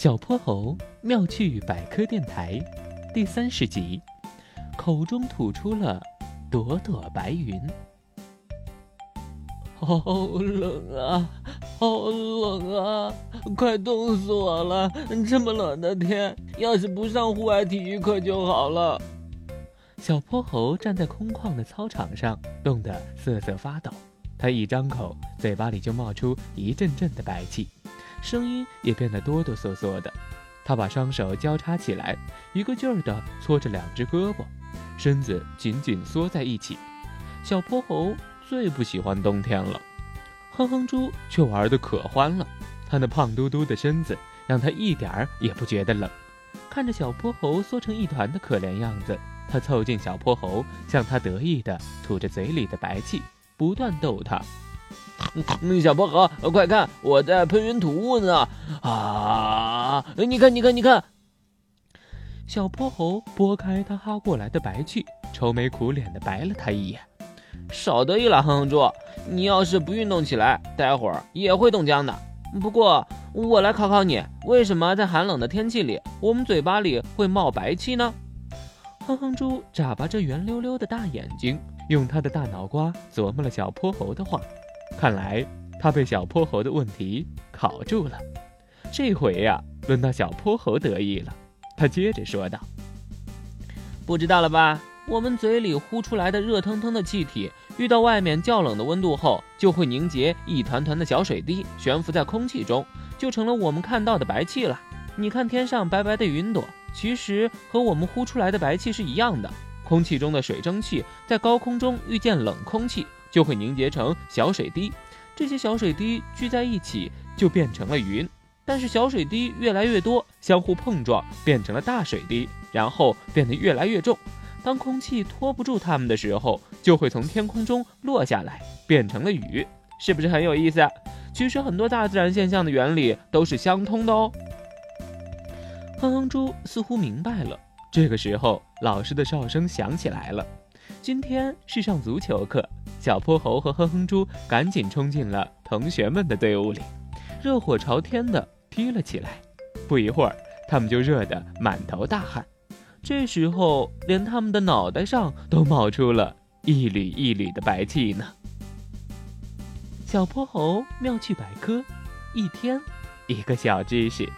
小泼猴妙趣百科电台第三十集，口中吐出了朵朵白云。好冷啊，好冷啊，快冻死我了！这么冷的天，要是不上户外体育课就好了。小泼猴站在空旷的操场上，冻得瑟瑟发抖。他一张口，嘴巴里就冒出一阵阵的白气。声音也变得哆哆嗦嗦的，他把双手交叉起来，一个劲儿地搓着两只胳膊，身子紧紧缩在一起。小泼猴最不喜欢冬天了，哼哼猪却玩得可欢了。他那胖嘟嘟的身子让他一点儿也不觉得冷。看着小泼猴缩成一团的可怜样子，他凑近小泼猴，向他得意地吐着嘴里的白气，不断逗他。小泼猴，快看，我在喷云吐雾呢！啊，你看，你看，你看！小泼猴拨开他哈过来的白气，愁眉苦脸的白了他一眼。少得意了，哼哼猪！你要是不运动起来，待会儿也会冻僵的。不过，我来考考你，为什么在寒冷的天气里，我们嘴巴里会冒白气呢？哼哼猪眨巴着圆溜溜的大眼睛，用他的大脑瓜琢磨了小泼猴的话。看来他被小泼猴的问题考住了，这回呀，轮到小泼猴得意了。他接着说道：“不知道了吧？我们嘴里呼出来的热腾腾的气体，遇到外面较冷的温度后，就会凝结一团团的小水滴，悬浮在空气中，就成了我们看到的白气了。你看天上白白的云朵，其实和我们呼出来的白气是一样的。空气中的水蒸气在高空中遇见冷空气。”就会凝结成小水滴，这些小水滴聚在一起就变成了云。但是小水滴越来越多，相互碰撞变成了大水滴，然后变得越来越重。当空气拖不住它们的时候，就会从天空中落下来，变成了雨。是不是很有意思？其实很多大自然现象的原理都是相通的哦。哼哼猪似乎明白了。这个时候，老师的哨声响起来了。今天是上足球课。小泼猴和哼哼猪赶紧冲进了同学们的队伍里，热火朝天的踢了起来。不一会儿，他们就热得满头大汗。这时候，连他们的脑袋上都冒出了一缕一缕的白气呢。小泼猴妙趣百科，一天一个小知识。